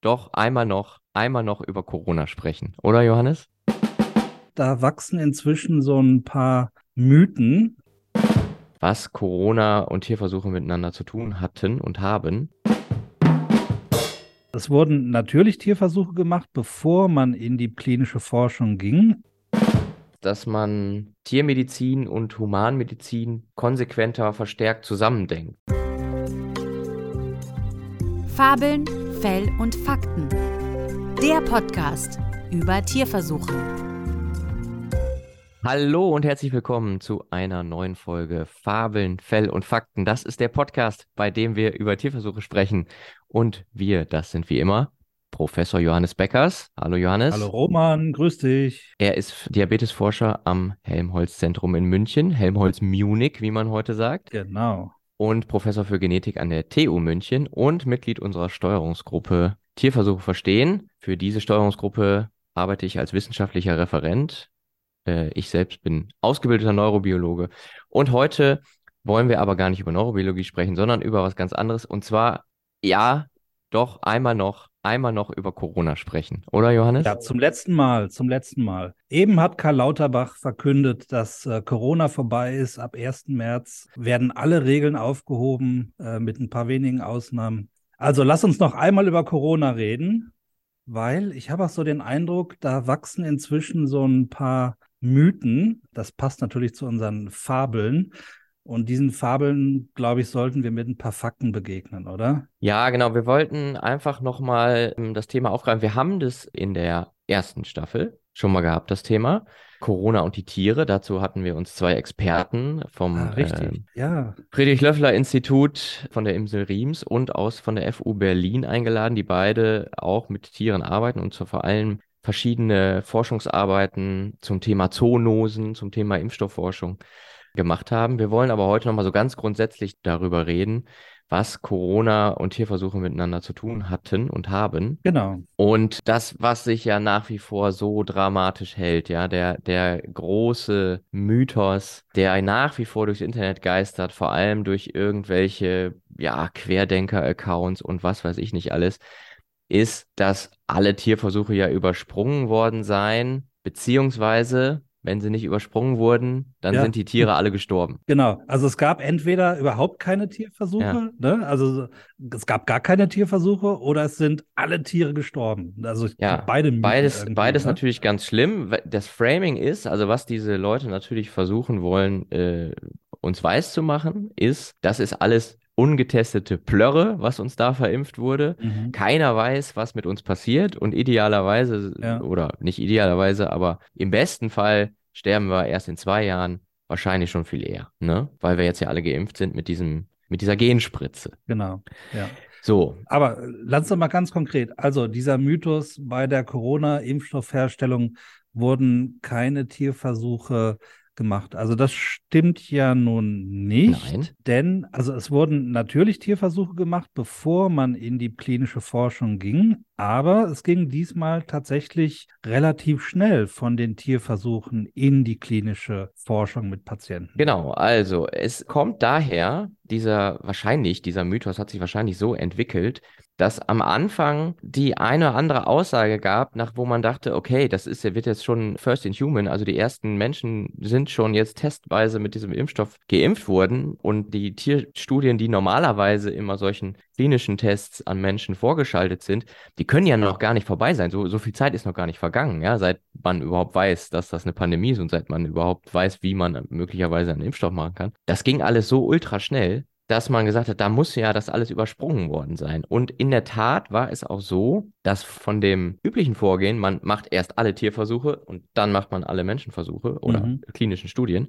doch einmal noch, einmal noch über Corona sprechen, oder Johannes? Da wachsen inzwischen so ein paar Mythen. Was Corona und Tierversuche miteinander zu tun hatten und haben. Es wurden natürlich Tierversuche gemacht, bevor man in die klinische Forschung ging. Dass man Tiermedizin und Humanmedizin konsequenter verstärkt zusammendenkt. Fabeln, Fell und Fakten. Der Podcast über Tierversuche. Hallo und herzlich willkommen zu einer neuen Folge Fabeln, Fell und Fakten. Das ist der Podcast, bei dem wir über Tierversuche sprechen. Und wir, das sind wie immer Professor Johannes Beckers. Hallo Johannes. Hallo Roman, grüß dich. Er ist Diabetesforscher am Helmholtz-Zentrum in München, Helmholtz Munich, wie man heute sagt. Genau und Professor für Genetik an der TU München und Mitglied unserer Steuerungsgruppe Tierversuche verstehen. Für diese Steuerungsgruppe arbeite ich als wissenschaftlicher Referent. Äh, ich selbst bin ausgebildeter Neurobiologe. Und heute wollen wir aber gar nicht über Neurobiologie sprechen, sondern über was ganz anderes. Und zwar, ja, doch einmal noch einmal noch über Corona sprechen, oder Johannes? Ja, zum letzten Mal, zum letzten Mal. Eben hat Karl Lauterbach verkündet, dass äh, Corona vorbei ist. Ab 1. März werden alle Regeln aufgehoben, äh, mit ein paar wenigen Ausnahmen. Also lass uns noch einmal über Corona reden, weil ich habe auch so den Eindruck, da wachsen inzwischen so ein paar Mythen. Das passt natürlich zu unseren Fabeln. Und diesen Fabeln, glaube ich, sollten wir mit ein paar Fakten begegnen, oder? Ja, genau. Wir wollten einfach nochmal ähm, das Thema aufgreifen. Wir haben das in der ersten Staffel schon mal gehabt, das Thema. Corona und die Tiere. Dazu hatten wir uns zwei Experten vom ah, äh, ja. Friedrich-Löffler-Institut von der Imsel Riems und aus von der FU Berlin eingeladen, die beide auch mit Tieren arbeiten und zu vor allem verschiedene Forschungsarbeiten zum Thema Zoonosen, zum Thema Impfstoffforschung gemacht haben. Wir wollen aber heute nochmal so ganz grundsätzlich darüber reden, was Corona und Tierversuche miteinander zu tun hatten und haben. Genau. Und das, was sich ja nach wie vor so dramatisch hält, ja, der, der große Mythos, der nach wie vor durchs Internet geistert, vor allem durch irgendwelche, ja, Querdenker-Accounts und was weiß ich nicht alles, ist, dass alle Tierversuche ja übersprungen worden seien, beziehungsweise wenn sie nicht übersprungen wurden, dann ja. sind die Tiere alle gestorben. Genau. Also es gab entweder überhaupt keine Tierversuche, ja. ne? also es gab gar keine Tierversuche oder es sind alle Tiere gestorben. Also ja, beide beides, beides ne? natürlich ganz schlimm. Das Framing ist, also was diese Leute natürlich versuchen wollen, äh, uns weiß zu machen, ist, das ist alles ungetestete Plörre, was uns da verimpft wurde. Mhm. Keiner weiß, was mit uns passiert und idealerweise, ja. oder nicht idealerweise, aber im besten Fall sterben wir erst in zwei Jahren, wahrscheinlich schon viel eher, ne? Weil wir jetzt ja alle geimpft sind mit diesem, mit dieser Genspritze. Genau, ja. So. Aber lass uns mal ganz konkret. Also dieser Mythos bei der Corona-Impfstoffherstellung wurden keine Tierversuche gemacht. Also das stimmt ja nun nicht, Nein. denn also es wurden natürlich Tierversuche gemacht, bevor man in die klinische Forschung ging, aber es ging diesmal tatsächlich relativ schnell von den Tierversuchen in die klinische Forschung mit Patienten. Genau, also es kommt daher, dieser wahrscheinlich, dieser Mythos hat sich wahrscheinlich so entwickelt, dass am Anfang die eine oder andere Aussage gab, nach wo man dachte, okay, das ist, wird jetzt schon First in Human, also die ersten Menschen sind schon jetzt testweise mit diesem Impfstoff geimpft worden und die Tierstudien, die normalerweise immer solchen klinischen Tests an Menschen vorgeschaltet sind, die können ja noch gar nicht vorbei sein. So, so viel Zeit ist noch gar nicht vergangen, ja, seit man überhaupt weiß, dass das eine Pandemie ist und seit man überhaupt weiß, wie man möglicherweise einen Impfstoff machen kann. Das ging alles so ultra schnell, dass man gesagt hat, da muss ja das alles übersprungen worden sein. Und in der Tat war es auch so, dass von dem üblichen Vorgehen, man macht erst alle Tierversuche und dann macht man alle Menschenversuche oder mhm. klinischen Studien,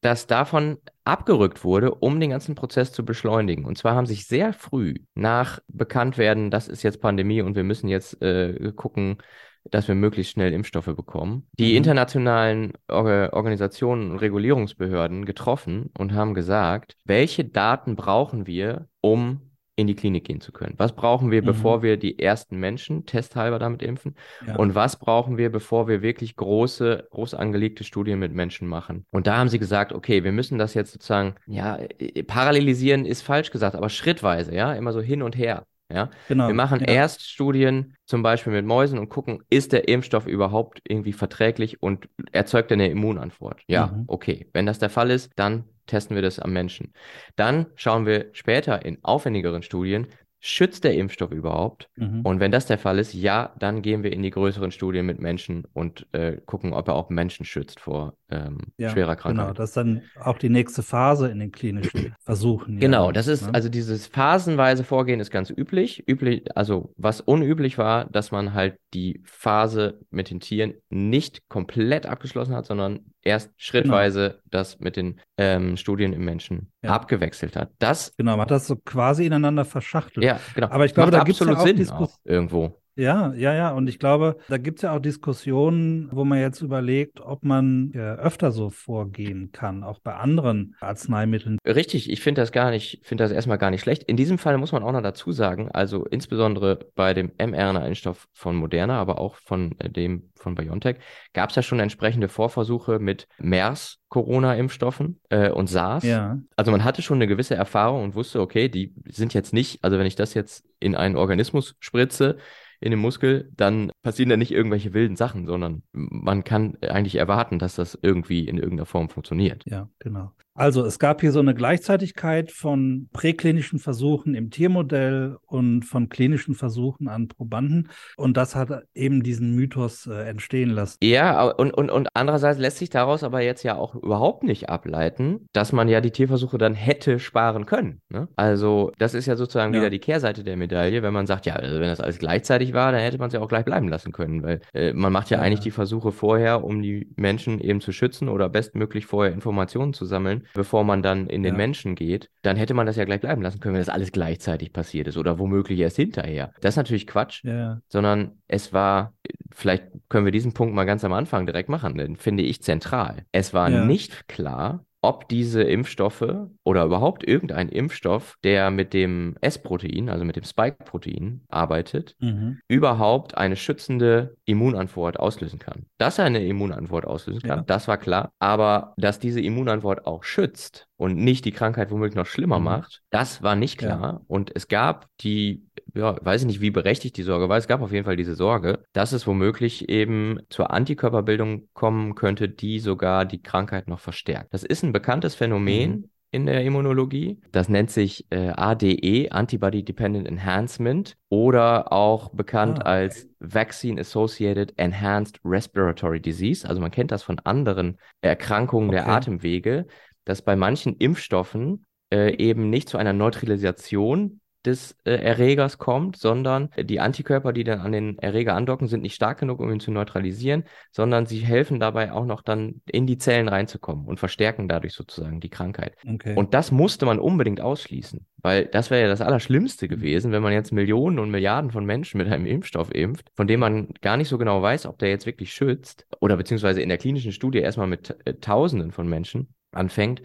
dass davon abgerückt wurde, um den ganzen Prozess zu beschleunigen. Und zwar haben sich sehr früh nach Bekanntwerden, das ist jetzt Pandemie und wir müssen jetzt äh, gucken, dass wir möglichst schnell Impfstoffe bekommen. Die mhm. internationalen Or Organisationen und Regulierungsbehörden getroffen und haben gesagt, welche Daten brauchen wir, um in die Klinik gehen zu können? Was brauchen wir, mhm. bevor wir die ersten Menschen testhalber damit impfen? Ja. Und was brauchen wir, bevor wir wirklich große, groß angelegte Studien mit Menschen machen? Und da haben sie gesagt, okay, wir müssen das jetzt sozusagen, ja, parallelisieren ist falsch gesagt, aber schrittweise, ja, immer so hin und her Ja? Genau. Wir machen ja. erst Studien zum Beispiel mit Mäusen und gucken, ist der Impfstoff überhaupt irgendwie verträglich und erzeugt er eine Immunantwort? Ja, mhm. okay. Wenn das der Fall ist, dann testen wir das am Menschen. Dann schauen wir später in aufwendigeren Studien, schützt der Impfstoff überhaupt? Mhm. Und wenn das der Fall ist, ja, dann gehen wir in die größeren Studien mit Menschen und äh, gucken, ob er auch Menschen schützt vor ähm, ja, schwerer Krankheit. Genau, das ist dann auch die nächste Phase in den klinischen Versuchen. Genau, ja, das ist, ne? also dieses phasenweise Vorgehen ist ganz üblich. Üblich, also was unüblich war, dass man halt die Phase mit den Tieren nicht komplett abgeschlossen hat, sondern erst schrittweise genau. das mit den ähm, Studien im Menschen ja. abgewechselt hat. Das genau, man hat das so quasi ineinander verschachtelt. Ja, genau. Aber ich glaube, da gibt es ja auch Sinn auch irgendwo. Ja, ja, ja. Und ich glaube, da gibt es ja auch Diskussionen, wo man jetzt überlegt, ob man äh, öfter so vorgehen kann, auch bei anderen Arzneimitteln. Richtig, ich finde das gar nicht, finde das erstmal gar nicht schlecht. In diesem Fall muss man auch noch dazu sagen, also insbesondere bei dem mRNA-Impfstoff von Moderna, aber auch von äh, dem von BioNTech, gab es ja schon entsprechende Vorversuche mit MERS, Corona-Impfstoffen äh, und SARS. Ja. Also man hatte schon eine gewisse Erfahrung und wusste, okay, die sind jetzt nicht, also wenn ich das jetzt in einen Organismus spritze, in den Muskel, dann passieren da nicht irgendwelche wilden Sachen, sondern man kann eigentlich erwarten, dass das irgendwie in irgendeiner Form funktioniert. Ja, genau. Also es gab hier so eine Gleichzeitigkeit von präklinischen Versuchen im Tiermodell und von klinischen Versuchen an Probanden. Und das hat eben diesen Mythos äh, entstehen lassen. Ja, und, und, und andererseits lässt sich daraus aber jetzt ja auch überhaupt nicht ableiten, dass man ja die Tierversuche dann hätte sparen können. Ne? Also das ist ja sozusagen ja. wieder die Kehrseite der Medaille, wenn man sagt, ja, also wenn das alles gleichzeitig war, dann hätte man es ja auch gleich bleiben lassen können, weil äh, man macht ja, ja eigentlich die Versuche vorher, um die Menschen eben zu schützen oder bestmöglich vorher Informationen zu sammeln bevor man dann in den ja. Menschen geht, dann hätte man das ja gleich bleiben lassen können, wenn das alles gleichzeitig passiert ist oder womöglich erst hinterher. Das ist natürlich Quatsch, ja. sondern es war, vielleicht können wir diesen Punkt mal ganz am Anfang direkt machen, den finde ich zentral. Es war ja. nicht klar, ob diese Impfstoffe oder überhaupt irgendein Impfstoff, der mit dem S-Protein, also mit dem Spike-Protein arbeitet, mhm. überhaupt eine schützende Immunantwort auslösen kann. Dass er eine Immunantwort auslösen kann, ja. das war klar. Aber dass diese Immunantwort auch schützt und nicht die Krankheit womöglich noch schlimmer mhm. macht, das war nicht klar. Ja. Und es gab die ja, weiß ich nicht, wie berechtigt die Sorge war. Es gab auf jeden Fall diese Sorge, dass es womöglich eben zur Antikörperbildung kommen könnte, die sogar die Krankheit noch verstärkt. Das ist ein bekanntes Phänomen. Mhm. In der Immunologie. Das nennt sich äh, ADE, Antibody Dependent Enhancement, oder auch bekannt ah, okay. als Vaccine Associated Enhanced Respiratory Disease. Also man kennt das von anderen Erkrankungen okay. der Atemwege, dass bei manchen Impfstoffen äh, eben nicht zu einer Neutralisation des äh, Erregers kommt, sondern die Antikörper, die dann an den Erreger andocken, sind nicht stark genug, um ihn zu neutralisieren, sondern sie helfen dabei auch noch dann in die Zellen reinzukommen und verstärken dadurch sozusagen die Krankheit. Okay. Und das musste man unbedingt ausschließen, weil das wäre ja das Allerschlimmste gewesen, wenn man jetzt Millionen und Milliarden von Menschen mit einem Impfstoff impft, von dem man gar nicht so genau weiß, ob der jetzt wirklich schützt oder beziehungsweise in der klinischen Studie erstmal mit äh, Tausenden von Menschen anfängt.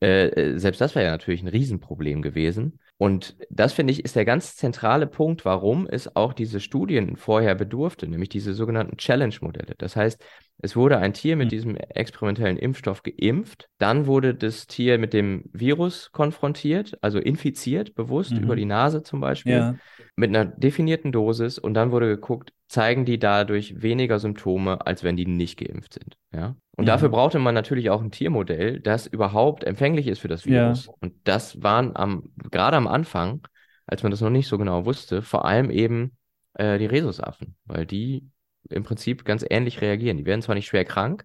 Äh, äh selbst das wäre ja natürlich ein Riesenproblem gewesen. Und das finde ich ist der ganz zentrale Punkt, warum es auch diese Studien vorher bedurfte, nämlich diese sogenannten Challenge-Modelle. Das heißt, es wurde ein Tier mit hm. diesem experimentellen Impfstoff geimpft, dann wurde das Tier mit dem Virus konfrontiert, also infiziert, bewusst mhm. über die Nase zum Beispiel, ja. mit einer definierten Dosis und dann wurde geguckt, zeigen die dadurch weniger Symptome, als wenn die nicht geimpft sind. Ja? Und ja. dafür brauchte man natürlich auch ein Tiermodell, das überhaupt empfänglich ist für das Virus. Ja. Und das waren am, gerade am Anfang, als man das noch nicht so genau wusste, vor allem eben äh, die Rhesusaffen, weil die im Prinzip ganz ähnlich reagieren. Die werden zwar nicht schwer krank,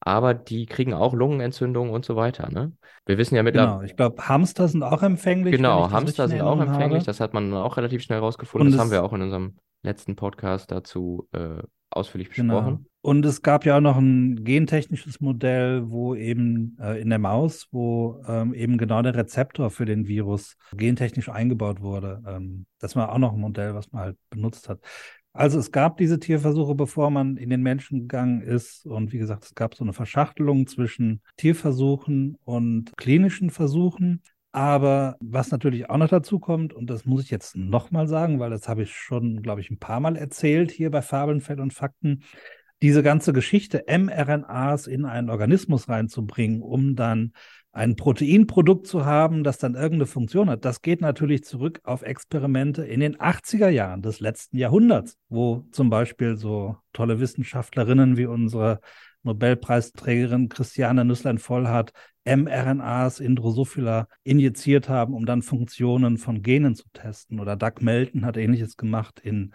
aber die kriegen auch Lungenentzündungen und so weiter. Ne? Wir wissen ja mittlerweile. Genau, ich glaube, Hamster sind auch empfänglich. Genau, Hamster sind auch empfänglich. Habe. Das hat man auch relativ schnell rausgefunden. das haben wir auch in unserem letzten Podcast dazu äh, ausführlich genau. besprochen. Genau. Und es gab ja auch noch ein gentechnisches Modell, wo eben äh, in der Maus, wo ähm, eben genau der Rezeptor für den Virus gentechnisch eingebaut wurde. Ähm, das war auch noch ein Modell, was man halt benutzt hat. Also es gab diese Tierversuche, bevor man in den Menschen gegangen ist. Und wie gesagt, es gab so eine Verschachtelung zwischen Tierversuchen und klinischen Versuchen. Aber was natürlich auch noch dazu kommt, und das muss ich jetzt nochmal sagen, weil das habe ich schon, glaube ich, ein paar Mal erzählt hier bei Fabeln, Fell und Fakten, diese ganze Geschichte, mRNAs in einen Organismus reinzubringen, um dann ein Proteinprodukt zu haben, das dann irgendeine Funktion hat, das geht natürlich zurück auf Experimente in den 80er Jahren des letzten Jahrhunderts, wo zum Beispiel so tolle Wissenschaftlerinnen wie unsere Nobelpreisträgerin Christiane Nüsslein-Vollhardt mRNAs in Drosophila injiziert haben, um dann Funktionen von Genen zu testen. Oder Doug Melton hat ähnliches gemacht in,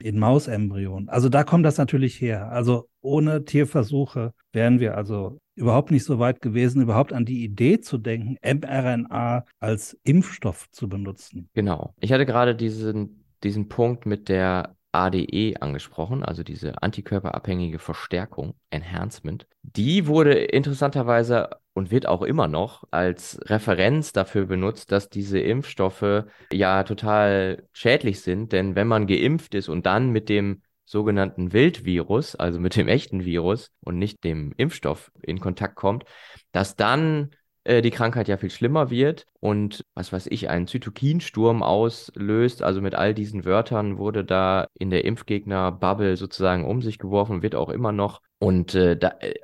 in Mausembryonen. Also da kommt das natürlich her. Also ohne Tierversuche wären wir also überhaupt nicht so weit gewesen, überhaupt an die Idee zu denken, mRNA als Impfstoff zu benutzen. Genau. Ich hatte gerade diesen, diesen Punkt mit der ADE angesprochen, also diese antikörperabhängige Verstärkung, Enhancement. Die wurde interessanterweise und wird auch immer noch als Referenz dafür benutzt, dass diese Impfstoffe ja total schädlich sind, denn wenn man geimpft ist und dann mit dem sogenannten Wildvirus, also mit dem echten Virus und nicht dem Impfstoff in Kontakt kommt, dass dann äh, die Krankheit ja viel schlimmer wird und was weiß ich, einen Zytokinsturm auslöst. Also mit all diesen Wörtern wurde da in der Impfgegner-Bubble sozusagen um sich geworfen, wird auch immer noch. Und äh, da, äh,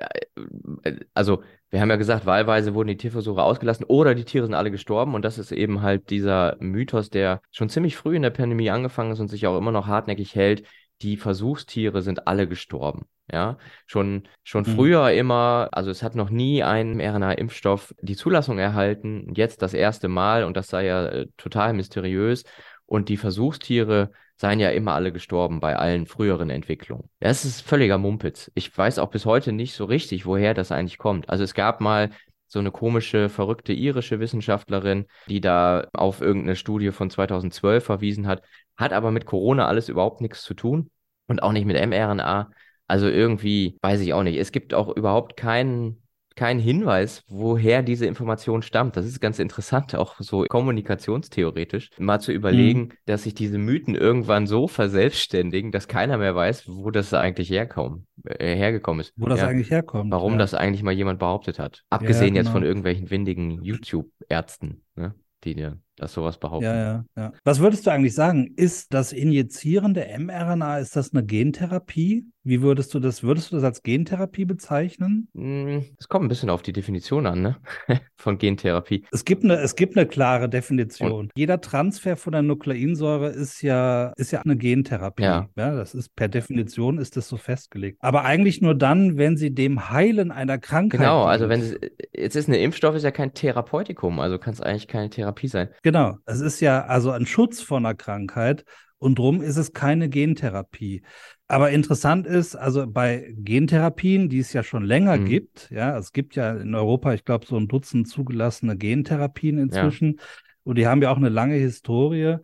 äh, also wir haben ja gesagt, wahlweise wurden die Tierversuche ausgelassen oder die Tiere sind alle gestorben. Und das ist eben halt dieser Mythos, der schon ziemlich früh in der Pandemie angefangen ist und sich auch immer noch hartnäckig hält. Die Versuchstiere sind alle gestorben. Ja, schon, schon mhm. früher immer, also es hat noch nie ein mRNA-Impfstoff die Zulassung erhalten, jetzt das erste Mal und das sei ja äh, total mysteriös. Und die Versuchstiere seien ja immer alle gestorben bei allen früheren Entwicklungen. Das ist völliger Mumpitz. Ich weiß auch bis heute nicht so richtig, woher das eigentlich kommt. Also es gab mal so eine komische, verrückte irische Wissenschaftlerin, die da auf irgendeine Studie von 2012 verwiesen hat, hat aber mit Corona alles überhaupt nichts zu tun und auch nicht mit mRNA. Also irgendwie, weiß ich auch nicht. Es gibt auch überhaupt keinen kein Hinweis, woher diese Information stammt. Das ist ganz interessant, auch so kommunikationstheoretisch, mal zu überlegen, mhm. dass sich diese Mythen irgendwann so verselbstständigen, dass keiner mehr weiß, wo das eigentlich herkommt, äh, hergekommen ist. Wo das ja. eigentlich herkommt. Warum ja. das eigentlich mal jemand behauptet hat. Abgesehen ja, genau. jetzt von irgendwelchen windigen YouTube-Ärzten, ne, die dir dass sowas behaupten. Ja, ja, ja. Was würdest du eigentlich sagen? Ist das Injizieren der mRNA, ist das eine Gentherapie? Wie würdest du das, würdest du das als Gentherapie bezeichnen? Hm, es kommt ein bisschen auf die Definition an, ne? Von Gentherapie. Es gibt eine, es gibt eine klare Definition. Und? Jeder Transfer von der Nukleinsäure ist ja, ist ja eine Gentherapie. Ja. ja. Das ist per Definition ist das so festgelegt. Aber eigentlich nur dann, wenn sie dem Heilen einer Krankheit. Genau, also wenn es, jetzt ist ein Impfstoff ist ja kein Therapeutikum, also kann es eigentlich keine Therapie sein. Genau. Es ist ja also ein Schutz vor einer Krankheit und drum ist es keine Gentherapie. Aber interessant ist, also bei Gentherapien, die es ja schon länger mhm. gibt, ja, es gibt ja in Europa, ich glaube, so ein Dutzend zugelassene Gentherapien inzwischen. Ja. Und die haben ja auch eine lange Historie.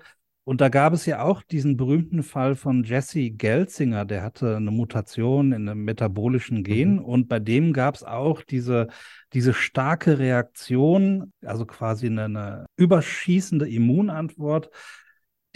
Und da gab es ja auch diesen berühmten Fall von Jesse Gelsinger, der hatte eine Mutation in einem metabolischen Gen mhm. und bei dem gab es auch diese, diese starke Reaktion, also quasi eine, eine überschießende Immunantwort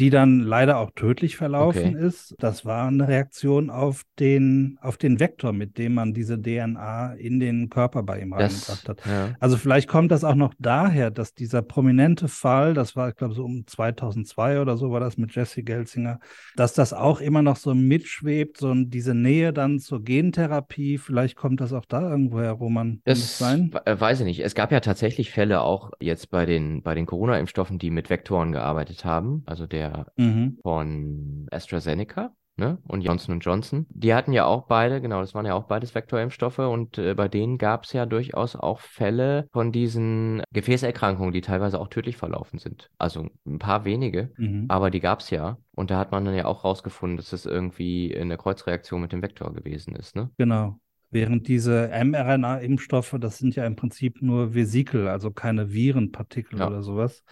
die dann leider auch tödlich verlaufen okay. ist. Das war eine Reaktion auf den, auf den Vektor, mit dem man diese DNA in den Körper bei ihm reingebracht hat. Ja. Also vielleicht kommt das auch noch daher, dass dieser prominente Fall, das war, ich glaube, so um 2002 oder so war das mit Jesse Gelsinger, dass das auch immer noch so mitschwebt, so diese Nähe dann zur Gentherapie. Vielleicht kommt das auch da irgendwo her, wo man das sein? Weiß ich nicht. Es gab ja tatsächlich Fälle auch jetzt bei den, bei den Corona-Impfstoffen, die mit Vektoren gearbeitet haben. Also der mhm. von AstraZeneca. Ne? Und Johnson Johnson. Die hatten ja auch beide, genau, das waren ja auch beides Vektorimpfstoffe und äh, bei denen gab es ja durchaus auch Fälle von diesen Gefäßerkrankungen, die teilweise auch tödlich verlaufen sind. Also ein paar wenige, mhm. aber die gab es ja. Und da hat man dann ja auch rausgefunden, dass das irgendwie eine Kreuzreaktion mit dem Vektor gewesen ist. Ne? Genau. Während diese mRNA-Impfstoffe, das sind ja im Prinzip nur Vesikel, also keine Virenpartikel ja. oder sowas.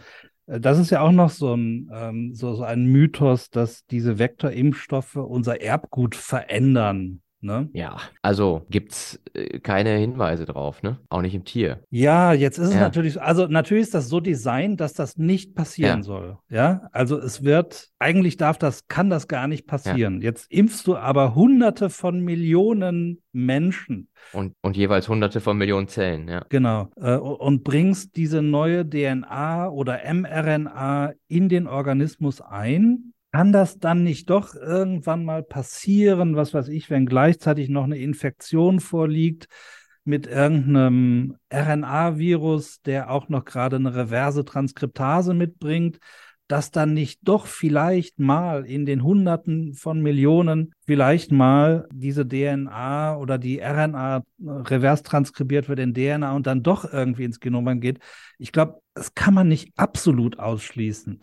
Äh, das ist ja auch noch so ein, ähm, so, so ein Mythos, dass diese Vektorimpfstoffe unser Erbgut verändern. Ne? Ja, also gibt's äh, keine Hinweise drauf, ne? Auch nicht im Tier. Ja, jetzt ist es ja. natürlich, also natürlich ist das so designt, dass das nicht passieren ja. soll. Ja, also es wird, eigentlich darf das, kann das gar nicht passieren. Ja. Jetzt impfst du aber hunderte von Millionen Menschen. Und, und jeweils hunderte von Millionen Zellen, ja. Genau. Äh, und bringst diese neue DNA oder mRNA in den Organismus ein kann das dann nicht doch irgendwann mal passieren, was weiß ich, wenn gleichzeitig noch eine Infektion vorliegt, mit irgendeinem RNA-Virus, der auch noch gerade eine reverse Transkriptase mitbringt, dass dann nicht doch vielleicht mal in den Hunderten von Millionen vielleicht mal diese DNA oder die RNA revers transkribiert wird in DNA und dann doch irgendwie ins Genom geht. Ich glaube, das kann man nicht absolut ausschließen.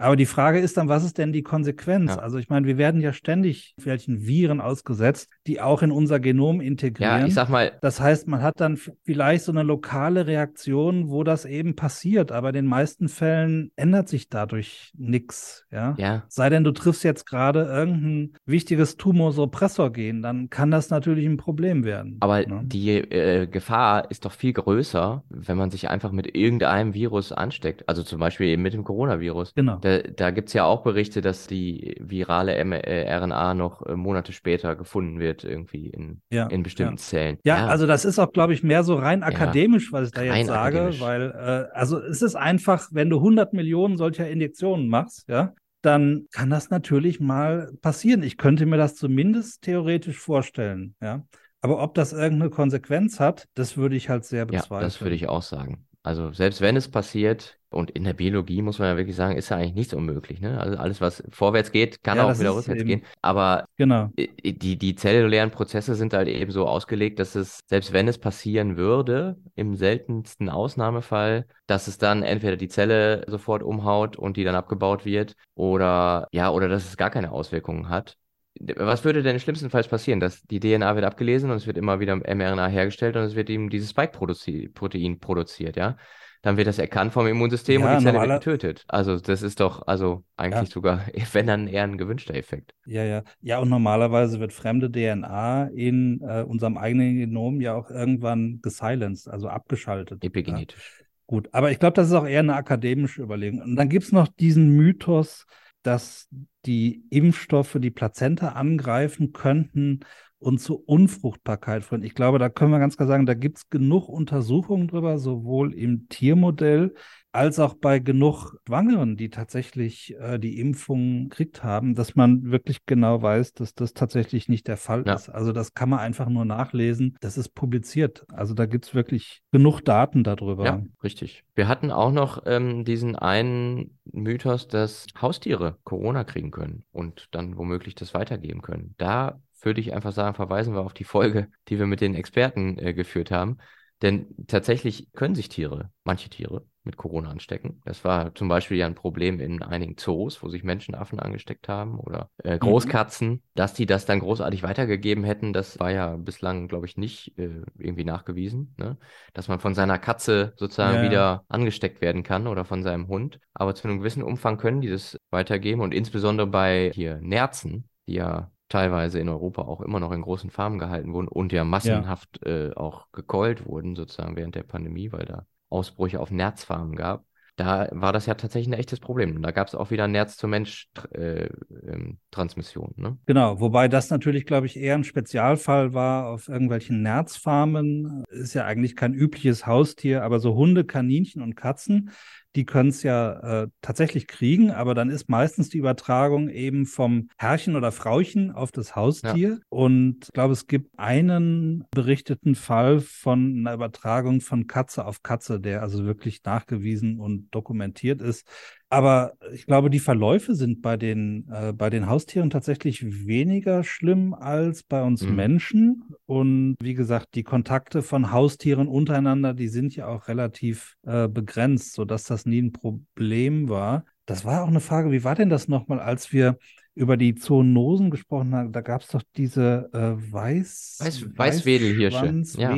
Aber die Frage ist dann, was ist denn die Konsequenz? Ja. Also ich meine, wir werden ja ständig welchen Viren ausgesetzt, die auch in unser Genom integrieren. Ja, ich sag mal. Das heißt, man hat dann vielleicht so eine lokale Reaktion, wo das eben passiert. Aber in den meisten Fällen ändert sich dadurch nichts. Ja? ja. Sei denn, du triffst jetzt gerade irgendein wichtiges Tumorsuppressor-Gen, dann kann das natürlich ein Problem werden. Aber ne? die äh, Gefahr ist doch viel größer, wenn man sich einfach mit irgendeinem Virus ansteckt. Also zum Beispiel eben mit dem Coronavirus. Genau. Da, da gibt es ja auch Berichte, dass die virale äh, RNA noch äh, Monate später gefunden wird, irgendwie in, ja, in bestimmten ja. Zellen. Ja, ja, also das ist auch, glaube ich, mehr so rein akademisch, was ich da jetzt sage, weil äh, also es ist einfach, wenn du 100 Millionen solcher Injektionen machst, ja, dann kann das natürlich mal passieren. Ich könnte mir das zumindest theoretisch vorstellen, ja. Aber ob das irgendeine Konsequenz hat, das würde ich halt sehr bezweifeln. Ja, das würde ich auch sagen. Also selbst wenn es passiert, und in der Biologie muss man ja wirklich sagen, ist ja eigentlich nichts unmöglich. Ne? Also alles, was vorwärts geht, kann ja, auch wieder rückwärts eben. gehen. Aber genau. die, die zellulären Prozesse sind halt eben so ausgelegt, dass es, selbst wenn es passieren würde, im seltensten Ausnahmefall, dass es dann entweder die Zelle sofort umhaut und die dann abgebaut wird oder ja, oder dass es gar keine Auswirkungen hat was würde denn schlimmstenfalls passieren? Dass die DNA wird abgelesen und es wird immer wieder mRNA hergestellt und es wird eben dieses Spike-Protein produziert, ja? Dann wird das erkannt vom Immunsystem ja, und die Zelle wird getötet. Also das ist doch, also eigentlich ja. sogar, wenn dann eher ein gewünschter Effekt. Ja, ja. Ja, und normalerweise wird fremde DNA in äh, unserem eigenen Genom ja auch irgendwann gesilenced, also abgeschaltet. Epigenetisch. Ja? Gut, aber ich glaube, das ist auch eher eine akademische Überlegung. Und dann gibt es noch diesen Mythos, dass die Impfstoffe die Plazenta angreifen könnten und zur Unfruchtbarkeit führen. Ich glaube, da können wir ganz klar sagen, da gibt es genug Untersuchungen drüber, sowohl im Tiermodell als auch bei genug Schwangeren, die tatsächlich äh, die Impfung gekriegt haben, dass man wirklich genau weiß, dass das tatsächlich nicht der Fall ja. ist. Also das kann man einfach nur nachlesen. Das ist publiziert. Also da gibt es wirklich genug Daten darüber. Ja, richtig. Wir hatten auch noch ähm, diesen einen Mythos, dass Haustiere Corona kriegen können und dann womöglich das weitergeben können. Da würde ich einfach sagen, verweisen wir auf die Folge, die wir mit den Experten äh, geführt haben. Denn tatsächlich können sich Tiere, manche Tiere, mit Corona anstecken. Das war zum Beispiel ja ein Problem in einigen Zoos, wo sich Menschenaffen angesteckt haben oder äh, mhm. Großkatzen, dass die das dann großartig weitergegeben hätten. Das war ja bislang, glaube ich, nicht äh, irgendwie nachgewiesen, ne? dass man von seiner Katze sozusagen ja. wieder angesteckt werden kann oder von seinem Hund. Aber zu einem gewissen Umfang können die das weitergeben und insbesondere bei hier Nerzen, die ja teilweise in Europa auch immer noch in großen Farmen gehalten wurden und ja massenhaft ja. Äh, auch gekeult wurden, sozusagen während der Pandemie, weil da Ausbrüche auf Nerzfarmen gab. Da war das ja tatsächlich ein echtes Problem. Da gab es auch wieder Nerz-zu-Mensch-Transmission. Äh, ähm, ne? Genau, wobei das natürlich, glaube ich, eher ein Spezialfall war auf irgendwelchen Nerzfarmen. Ist ja eigentlich kein übliches Haustier, aber so Hunde, Kaninchen und Katzen, die können es ja äh, tatsächlich kriegen, aber dann ist meistens die Übertragung eben vom Herrchen oder Frauchen auf das Haustier. Ja. Und ich glaube, es gibt einen berichteten Fall von einer Übertragung von Katze auf Katze, der also wirklich nachgewiesen und dokumentiert ist. Aber ich glaube, die Verläufe sind bei den, äh, bei den Haustieren tatsächlich weniger schlimm als bei uns mhm. Menschen. Und wie gesagt, die Kontakte von Haustieren untereinander, die sind ja auch relativ äh, begrenzt, sodass das nie ein Problem war. Das war auch eine Frage, wie war denn das nochmal, als wir über die Zoonosen gesprochen haben, da gab es doch diese äh, Weiß, Weiß, Weißwedelhirsche. Ja.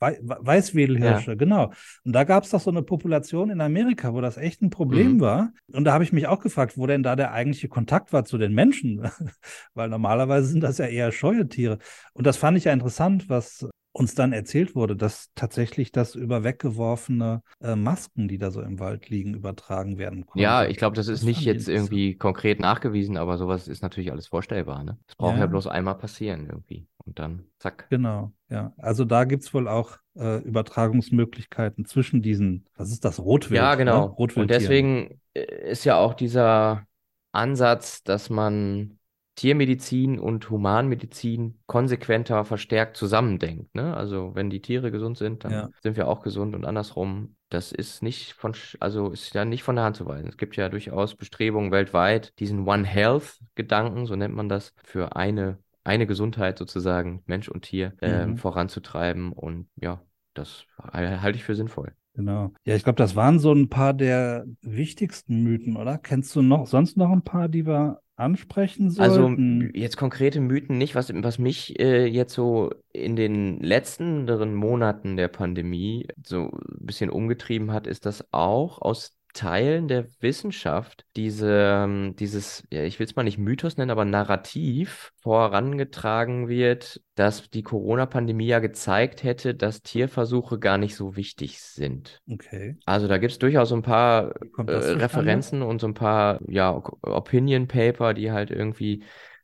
Wei Weißwedelhirsche, ja. genau. Und da gab es doch so eine Population in Amerika, wo das echt ein Problem mhm. war. Und da habe ich mich auch gefragt, wo denn da der eigentliche Kontakt war zu den Menschen. Weil normalerweise sind das ja eher scheue Tiere. Und das fand ich ja interessant, was uns dann erzählt wurde, dass tatsächlich das über weggeworfene äh, Masken, die da so im Wald liegen, übertragen werden konnte. Ja, ich glaube, das ist das nicht jetzt irgendwie konkret nachgewiesen, aber sowas ist natürlich alles vorstellbar. Ne? Das braucht ja. ja bloß einmal passieren irgendwie und dann zack. Genau, ja. Also da gibt es wohl auch äh, Übertragungsmöglichkeiten zwischen diesen, was ist das, Rotwild? Ja, genau. Ne? und deswegen äh, ist ja auch dieser Ansatz, dass man Tiermedizin und Humanmedizin konsequenter verstärkt zusammendenkt. Ne? Also wenn die Tiere gesund sind, dann Ja. sind wir auch gesund und andersrum. Das ist nicht von, also ist ja nicht von der Hand zu weisen. Es gibt ja durchaus Bestrebungen weltweit, diesen One Health Gedanken, so nennt man das, für eine, eine Gesundheit sozusagen, Mensch und Tier, ähm, Mhm. voranzutreiben. Und ja, das halte ich für sinnvoll. Genau. Ja, ich glaube, das waren so ein paar der wichtigsten Mythen, oder? Kennst du noch sonst noch ein paar, die wir ansprechen Also sollten? jetzt konkrete Mythen nicht, was, was mich äh, jetzt so in den letzteren Monaten der Pandemie so ein bisschen umgetrieben hat, ist, dass auch aus Teilen der Wissenschaft diese, ähm, dieses, ja, ich will es mal nicht Mythos nennen, aber Narrativ vorangetragen wird, dass die Corona-Pandemie ja gezeigt hätte, dass Tierversuche gar nicht so wichtig sind. Okay. Also da gibt es durchaus so ein paar äh? Referenzen und so ein paar ja, Opinion Paper, die halt irgendwie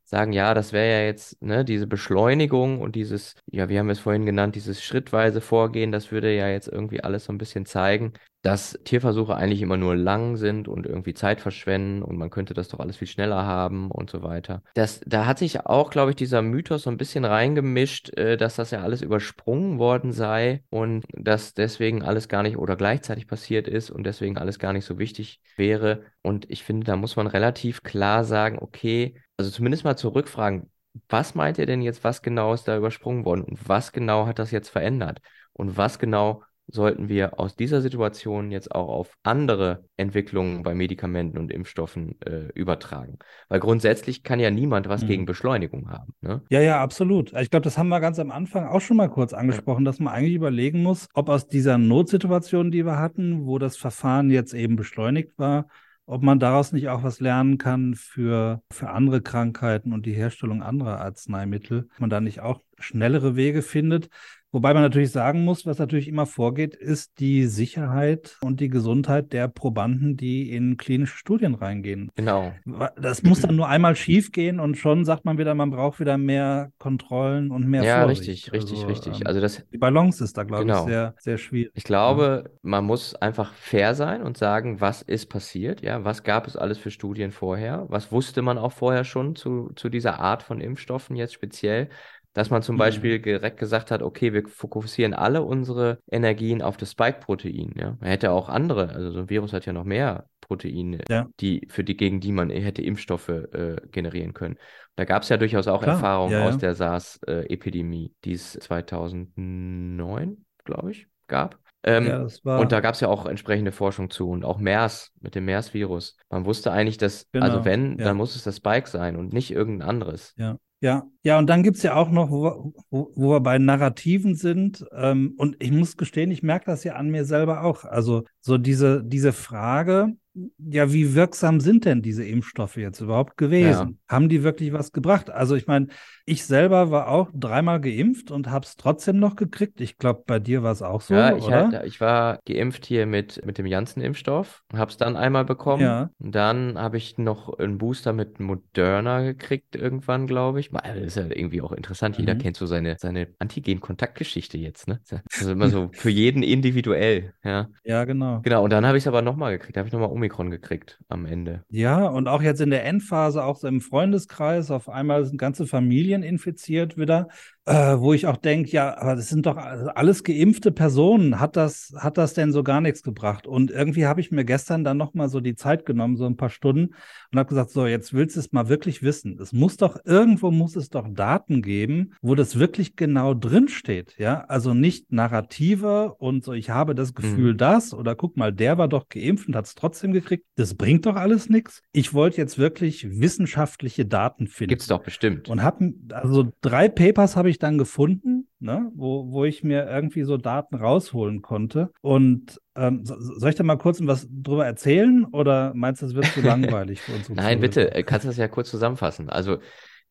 sagen, ja, das wäre ja jetzt ne, diese Beschleunigung und dieses, ja, wie haben wir es vorhin genannt, dieses schrittweise Vorgehen, das würde ja jetzt irgendwie alles so ein bisschen zeigen, dass Tierversuche eigentlich immer nur lang sind und irgendwie Zeit verschwenden und man könnte das doch alles viel schneller haben und so weiter. Das, da hat sich auch, glaube ich, dieser Mythos so ein bisschen reingemischt, äh, dass das ja alles übersprungen worden sei und dass deswegen alles gar nicht oder gleichzeitig passiert ist und deswegen alles gar nicht so wichtig wäre. Und ich finde, da muss man relativ klar sagen, okay, also zumindest mal zurückfragen, was meint ihr denn jetzt, was genau ist da übersprungen worden und was genau hat das jetzt verändert und was genau sollten wir aus dieser Situation jetzt auch auf andere Entwicklungen bei Medikamenten und Impfstoffen äh, übertragen. Weil grundsätzlich kann ja niemand was Mhm. gegen Beschleunigung haben. Ne? Ja, ja, absolut. Ich glaube, das haben wir ganz am Anfang auch schon mal kurz angesprochen, dass man eigentlich überlegen muss, ob aus dieser Notsituation, die wir hatten, wo das Verfahren jetzt eben beschleunigt war, ob man daraus nicht auch was lernen kann für, für andere Krankheiten und die Herstellung anderer Arzneimittel, ob man da nicht auch schnellere Wege findet. Wobei man natürlich sagen muss, was natürlich immer vorgeht, ist die Sicherheit und die Gesundheit der Probanden, die in klinische Studien reingehen. Genau. Das muss dann nur einmal schief gehen und schon sagt man wieder, man braucht wieder mehr Kontrollen und mehr Ja, Vorsicht. richtig, richtig, Also, richtig. ähm, Also das, die Balance ist da, glaube Genau. ich, sehr, sehr schwierig. Ich glaube, man muss einfach fair sein und sagen, was ist passiert, ja, was gab es alles für Studien vorher, was wusste man auch vorher schon zu, zu dieser Art von Impfstoffen jetzt speziell, dass man zum Mhm. Beispiel direkt gesagt hat, okay, wir fokussieren alle unsere Energien auf das Spike-Protein, ja. Man hätte auch andere, also so ein Virus hat ja noch mehr Proteine, Ja. die, für die, gegen die man hätte Impfstoffe äh, generieren können. Da gab es ja durchaus auch Klar, Erfahrungen ja, aus der SARS-Epidemie, die es 2009, glaube ich, gab. Ähm, Ja, das war, und da gab es ja auch entsprechende Forschung zu und auch MERS mit dem MERS-Virus. Man wusste eigentlich, dass, also Genau, wenn, ja. dann muss es das Spike sein und nicht irgendein anderes. Ja, ja, ja, und dann gibt's ja auch noch, wo, wir- wo, wo wir bei Narrativen sind, ähm, und ich muss gestehen, ich merke das ja an mir selber auch. Also so diese, diese Frage, ja, wie wirksam sind denn diese Impfstoffe jetzt überhaupt gewesen? Haben die wirklich was gebracht? Also ich meine, ich selber war auch dreimal geimpft und habe es trotzdem noch gekriegt. Ich glaube, bei dir war es auch so, ja, ich, oder? halt, ich war geimpft hier mit, mit dem Janssen-Impfstoff, habe es dann einmal bekommen. Ja. Und dann habe ich noch einen Booster mit Moderna gekriegt irgendwann, glaube ich. Mal, Das ist ja irgendwie auch interessant. Jeder Mhm. kennt so seine, seine Antigen-Kontaktgeschichte jetzt, ne? Das ist immer so für jeden individuell, ja. Ja, genau. Genau, und dann habe ich es aber nochmal gekriegt. Da habe ich nochmal Omikron gekriegt am Ende. Ja, und auch jetzt in der Endphase, auch so im Freundeskreis, auf einmal sind ganze Familien infiziert wieder, äh, wo ich auch denke, ja, aber das sind doch alles geimpfte Personen. Hat das, hat das denn so gar nichts gebracht? Und irgendwie habe ich mir gestern dann nochmal so die Zeit genommen, so ein paar Stunden, und habe gesagt, so, jetzt willst du es mal wirklich wissen. Es muss doch, irgendwo muss es doch Daten geben, wo das wirklich genau drinsteht, ja? Also nicht Narrative und so, ich habe das Gefühl, Mhm. das, oder guck mal, der war doch geimpft und hat es trotzdem gekriegt. Das bringt doch alles nichts. Ich wollte jetzt wirklich wissenschaftliche Daten finden. Gibt's doch bestimmt. Und habe also drei Papers habe ich dann gefunden, ne, wo, wo ich mir irgendwie so Daten rausholen konnte. Und ähm, so- soll ich da mal kurz was drüber erzählen oder meinst du, es wird zu langweilig für unsere Nein, bitte, äh, kannst du das ja kurz zusammenfassen. Also,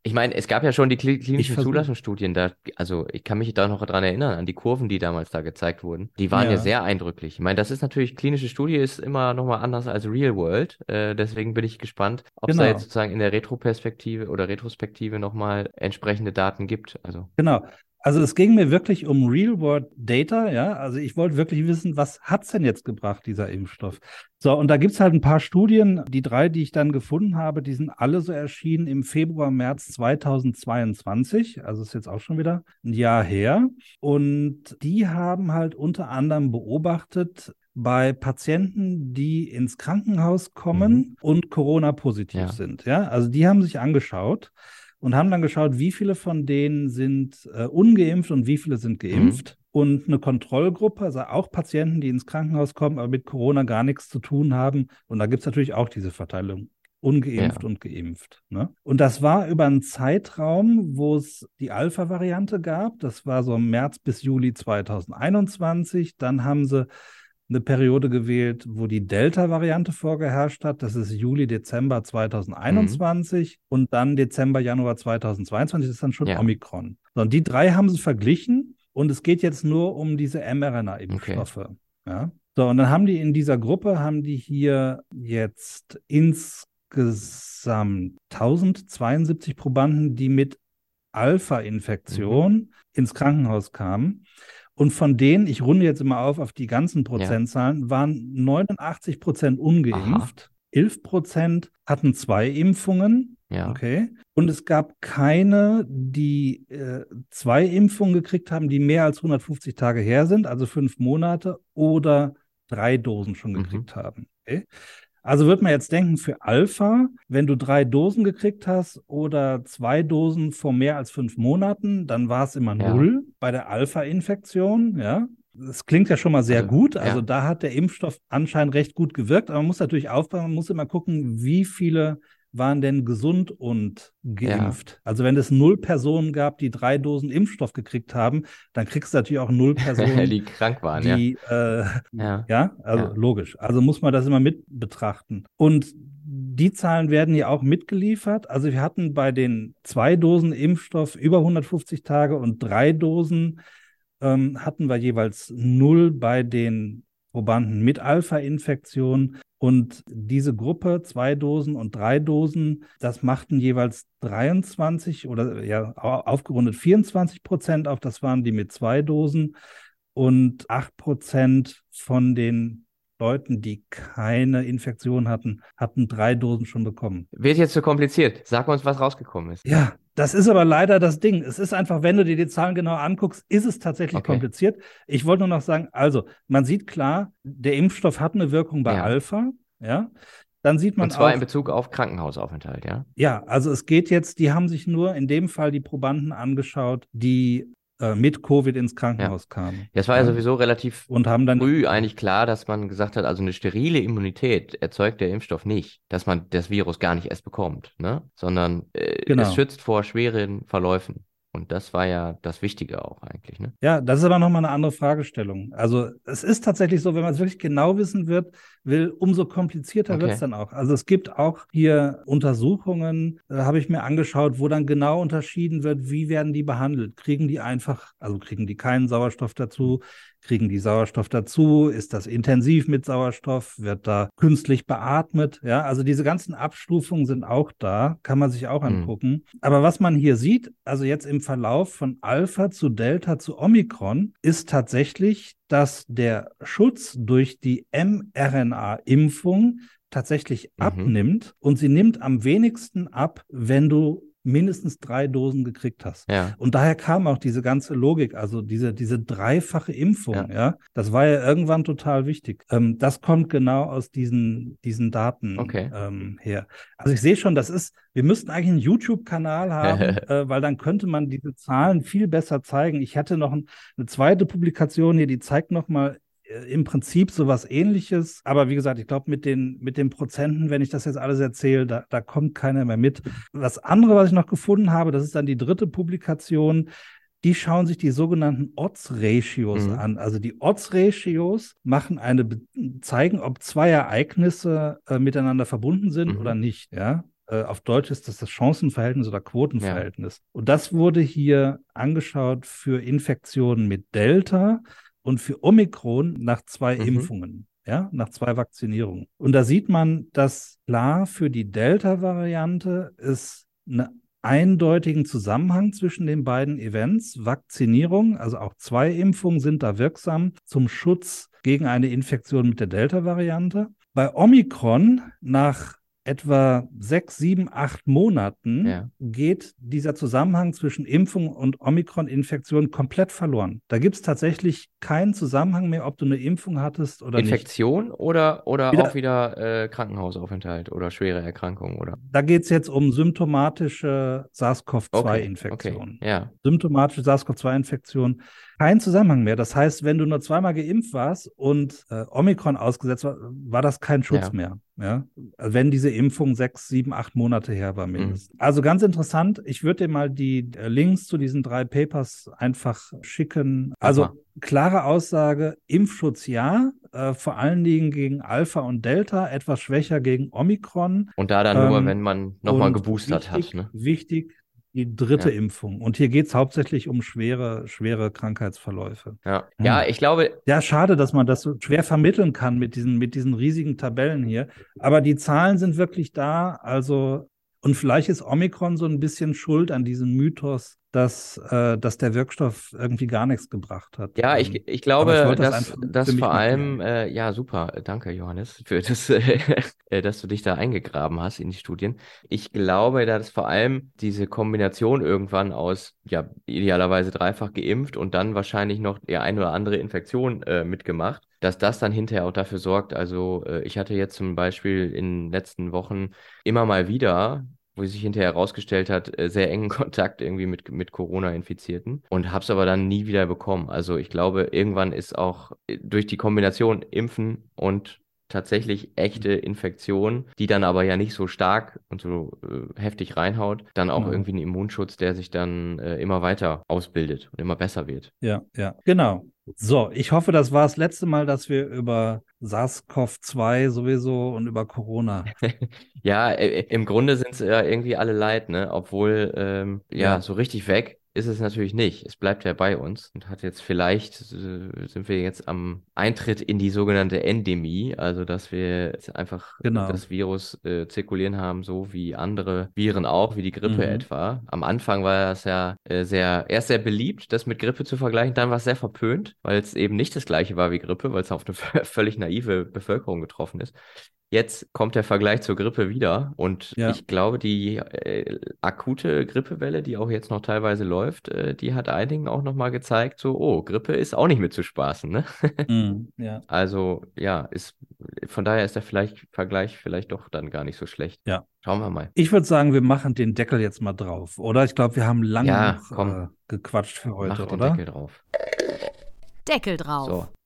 ich meine, es gab ja schon die kli- klinischen Zulassungsstudien, da, also ich kann mich da noch dran erinnern, an die Kurven, die damals da gezeigt wurden. Die waren ja, Ja. sehr eindrücklich. Ich meine, das ist natürlich, klinische Studie ist immer nochmal anders als Real World. Äh, deswegen bin ich gespannt, ob es da Genau. jetzt sozusagen in der Retroperspektive oder Retrospektive nochmal entsprechende Daten gibt. Also, Genau. Also es ging mir wirklich um Real-World-Data, ja. Also ich wollte wirklich wissen, was hat's denn jetzt gebracht, dieser Impfstoff? So, und da gibt's halt ein paar Studien, die drei, die ich dann gefunden habe, die sind alle so erschienen im Februar, März 2022. Also ist jetzt auch schon wieder ein Jahr her. Und die haben halt unter anderem beobachtet, bei Patienten, die ins Krankenhaus kommen mhm. und Corona-positiv ja. sind. Ja, also die haben sich angeschaut und haben dann geschaut, wie viele von denen sind äh, ungeimpft und wie viele sind geimpft. Mhm. Und eine Kontrollgruppe, also auch Patienten, die ins Krankenhaus kommen, aber mit Corona gar nichts zu tun haben. Und da gibt es natürlich auch diese Verteilung. Ungeimpft ja. und geimpft. Ne? Und das war über einen Zeitraum, wo es die Alpha-Variante gab. Das war so im März bis Juli 2021. Dann haben sie eine Periode gewählt, wo die Delta-Variante vorgeherrscht hat. Das ist Juli, Dezember 2021 mhm. und dann Dezember, Januar 2022. Das ist dann schon ja. Omikron. So, und die drei haben sie verglichen und es geht jetzt nur um diese mRNA-Impfstoffe. Okay. Ja. So, und dann haben die in dieser Gruppe, haben die hier jetzt insgesamt 1072 Probanden, die mit Alpha-Infektion mhm. ins Krankenhaus kamen. Und von denen, ich runde jetzt immer auf auf die ganzen Prozentzahlen, ja. waren 89 Prozent ungeimpft. Aha. 11 Prozent hatten zwei Impfungen. Ja. Okay. Und es gab keine, die äh, zwei Impfungen gekriegt haben, die mehr als 150 Tage her sind, also fünf Monate, oder drei Dosen schon mhm. gekriegt mhm. haben. Okay. Also wird man jetzt denken, für Alpha, wenn du drei Dosen gekriegt hast oder zwei Dosen vor mehr als fünf Monaten, dann war es immer ja. null bei der Alpha-Infektion, ja. Das klingt ja schon mal sehr also, gut. Also ja. da hat der Impfstoff anscheinend recht gut gewirkt, aber man muss natürlich aufpassen, man muss immer gucken, wie viele waren denn gesund und geimpft? Ja. Also wenn es null Personen gab, die drei Dosen Impfstoff gekriegt haben, dann kriegst du natürlich auch null Personen, die krank waren. Die, ja. Äh, ja. ja, also logisch. Also muss man das immer mit betrachten. Und die Zahlen werden ja auch mitgeliefert. Also wir hatten bei den zwei Dosen Impfstoff über 150 Tage und drei Dosen ähm, hatten wir jeweils null bei den Probanden mit Alpha-Infektion und diese Gruppe, zwei Dosen und drei Dosen, das machten jeweils 23 oder ja aufgerundet 24 Prozent auf. Das waren die mit zwei Dosen und acht Prozent von den Leuten, die keine Infektion hatten, hatten drei Dosen schon bekommen. Wird jetzt zu kompliziert. Sag uns, was rausgekommen ist. Ja, das ist aber leider das Ding. Es ist einfach, wenn du dir die Zahlen genau anguckst, ist es tatsächlich okay. kompliziert. Ich wollte nur noch sagen, also man sieht klar, der Impfstoff hat eine Wirkung bei ja. Alpha, ja. Dann sieht man Und zwar auch, in Bezug auf Krankenhausaufenthalt, ja? Ja, also es geht jetzt, die haben sich nur in dem Fall die Probanden angeschaut, die äh, mit Covid ins Krankenhaus ja. kamen. Ja, es war ja sowieso relativ und haben dann früh eigentlich klar, dass man gesagt hat, also eine sterile Immunität erzeugt der Impfstoff nicht, dass man das Virus gar nicht erst bekommt, ne? sondern äh, genau. es schützt vor schweren Verläufen. Und das war ja das Wichtige auch eigentlich. Ne? Ja, das ist aber nochmal eine andere Fragestellung. Also es ist tatsächlich so, wenn man es wirklich genau wissen wird, will, umso komplizierter okay. wird es dann auch. Also es gibt auch hier Untersuchungen, äh, habe ich mir angeschaut, wo dann genau unterschieden wird, wie werden die behandelt. Kriegen die einfach, also kriegen die keinen Sauerstoff dazu, Kriegen die Sauerstoff dazu? Ist das intensiv mit Sauerstoff? Wird da künstlich beatmet? Ja, also diese ganzen Abstufungen sind auch da, kann man sich auch mhm. angucken. Aber was man hier sieht, also jetzt im Verlauf von Alpha zu Delta zu Omikron, ist tatsächlich, dass der Schutz durch die mRNA-Impfung tatsächlich mhm. abnimmt und sie nimmt am wenigsten ab, wenn du mindestens drei Dosen gekriegt hast. Ja. Und daher kam auch diese ganze Logik, also diese, diese dreifache Impfung, ja. ja das war ja irgendwann total wichtig. Ähm, das kommt genau aus diesen, diesen Daten okay. ähm, her. Also ich sehe schon, das ist, wir müssten eigentlich einen YouTube-Kanal haben, äh, weil dann könnte man diese Zahlen viel besser zeigen. Ich hatte noch ein, eine zweite Publikation hier, die zeigt nochmal im Prinzip sowas ähnliches. Aber wie gesagt, ich glaube, mit den, mit den Prozenten, wenn ich das jetzt alles erzähle, da, da kommt keiner mehr mit. Das andere, was ich noch gefunden habe, das ist dann die dritte Publikation. Die schauen sich die sogenannten Odds-Ratios mhm. an. Also die Odds-Ratios machen eine, zeigen, ob zwei Ereignisse äh, miteinander verbunden sind mhm. oder nicht. Ja, äh, auf Deutsch ist das das Chancenverhältnis oder Quotenverhältnis. Ja. Und das wurde hier angeschaut für Infektionen mit Delta und für Omikron nach zwei mhm. Impfungen, ja, nach zwei Vakzinierungen. Und da sieht man, dass klar für die Delta-Variante es eine eindeutigen Zusammenhang zwischen den beiden Events. Vakzinierung, also auch zwei Impfungen sind da wirksam zum Schutz gegen eine Infektion mit der Delta-Variante. Bei Omikron nach etwa sechs, sieben, acht Monaten ja. geht dieser Zusammenhang zwischen Impfung und Omikron-Infektion komplett verloren. Da gibt es tatsächlich keinen Zusammenhang mehr, ob du eine Impfung hattest oder Infektion nicht. oder, oder wieder, auch wieder äh, Krankenhausaufenthalt oder schwere Erkrankungen, oder? Da geht es jetzt um symptomatische SARS-CoV-2-Infektion. Okay, okay, ja. Symptomatische SARS-CoV-2-Infektion kein Zusammenhang mehr. Das heißt, wenn du nur zweimal geimpft warst und äh, Omikron ausgesetzt war, war das kein Schutz ja. mehr. Ja? Also wenn diese Impfung sechs, sieben, acht Monate her war mindestens. Mhm. Also ganz interessant. Ich würde dir mal die äh, Links zu diesen drei Papers einfach schicken. Also Aha. klare Aussage, Impfschutz ja, äh, vor allen Dingen gegen Alpha und Delta, etwas schwächer gegen Omikron. Und da dann ähm, nur, wenn man nochmal geboostert wichtig, hat. Ne? Wichtig, die dritte ja. Impfung. Und hier geht es hauptsächlich um schwere, schwere Krankheitsverläufe. Ja. Hm. ja, ich glaube. Ja, schade, dass man das so schwer vermitteln kann mit diesen, mit diesen riesigen Tabellen hier. Aber die Zahlen sind wirklich da. Also, und vielleicht ist Omikron so ein bisschen schuld an diesem Mythos, dass, äh, dass der Wirkstoff irgendwie gar nichts gebracht hat. Ja, ich, ähm, ich glaube, ich dass, das vor allem, äh, ja, super, danke Johannes, für das, äh, dass du dich da eingegraben hast in die Studien. Ich glaube, dass vor allem diese Kombination irgendwann aus, ja, idealerweise dreifach geimpft und dann wahrscheinlich noch die eine oder andere Infektion äh, mitgemacht, dass das dann hinterher auch dafür sorgt. Also äh, ich hatte jetzt zum Beispiel in den letzten Wochen immer mal wieder wo sich hinterher herausgestellt hat, äh, sehr engen Kontakt irgendwie mit, mit Corona-Infizierten und habe es aber dann nie wieder bekommen. Also ich glaube, irgendwann ist auch äh, durch die Kombination Impfen und tatsächlich echte Infektion, die dann aber ja nicht so stark und so äh, heftig reinhaut, dann auch genau. irgendwie ein Immunschutz, der sich dann äh, immer weiter ausbildet und immer besser wird. Ja, ja, genau. So, ich hoffe, das war das letzte Mal, dass wir über SARS-CoV-2 sowieso und über Corona. ja, im Grunde sind es ja irgendwie alle leid, ne? Obwohl, ähm, ja, ja, so richtig weg ist es natürlich nicht. Es bleibt ja bei uns und hat jetzt vielleicht, äh, sind wir jetzt am Eintritt in die sogenannte Endemie, also dass wir jetzt einfach genau. das Virus äh, zirkulieren haben, so wie andere Viren auch, wie die Grippe mhm. etwa. Am Anfang war es ja äh, sehr, erst sehr beliebt, das mit Grippe zu vergleichen, dann war es sehr verpönt, weil es eben nicht das gleiche war wie Grippe, weil es auf eine völlig naive Bevölkerung getroffen ist. Jetzt kommt der Vergleich zur Grippe wieder und ja. ich glaube, die äh, akute Grippewelle, die auch jetzt noch teilweise läuft, äh, die hat einigen auch nochmal gezeigt, so, oh, Grippe ist auch nicht mit zu spaßen, ne? Mm, ja. Also, ja, ist, von daher ist der vielleicht, Vergleich vielleicht doch dann gar nicht so schlecht. Ja. Schauen wir mal. Ich würde sagen, wir machen den Deckel jetzt mal drauf, oder? Ich glaube, wir haben lange ja, äh, gequatscht für heute, Mach oder? Den Deckel drauf. Deckel drauf. So.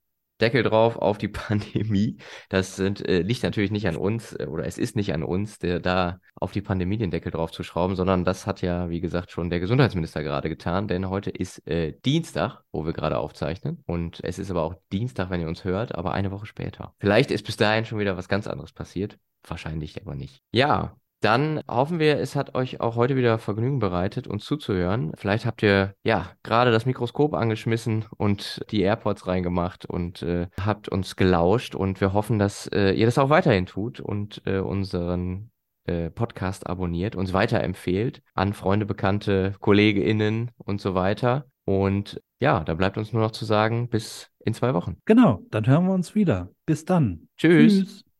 Deckel drauf auf die Pandemie. Das sind, äh, liegt natürlich nicht an uns äh, oder es ist nicht an uns, der, da auf die Pandemie den Deckel drauf zu schrauben, sondern das hat ja, wie gesagt, schon der Gesundheitsminister gerade getan, denn heute ist äh, Dienstag, wo wir gerade aufzeichnen. Und es ist aber auch Dienstag, wenn ihr uns hört, aber eine Woche später. Vielleicht ist bis dahin schon wieder was ganz anderes passiert. Wahrscheinlich aber nicht. Ja, dann hoffen wir, es hat euch auch heute wieder Vergnügen bereitet, uns zuzuhören. Vielleicht habt ihr ja gerade das Mikroskop angeschmissen und die AirPods reingemacht und äh, habt uns gelauscht. Und wir hoffen, dass äh, ihr das auch weiterhin tut und äh, unseren äh, Podcast abonniert, uns weiterempfehlt an Freunde, Bekannte, KollegInnen und so weiter. Und ja, da bleibt uns nur noch zu sagen, bis in zwei Wochen. Genau, dann hören wir uns wieder. Bis dann. Tschüss. Tschüss.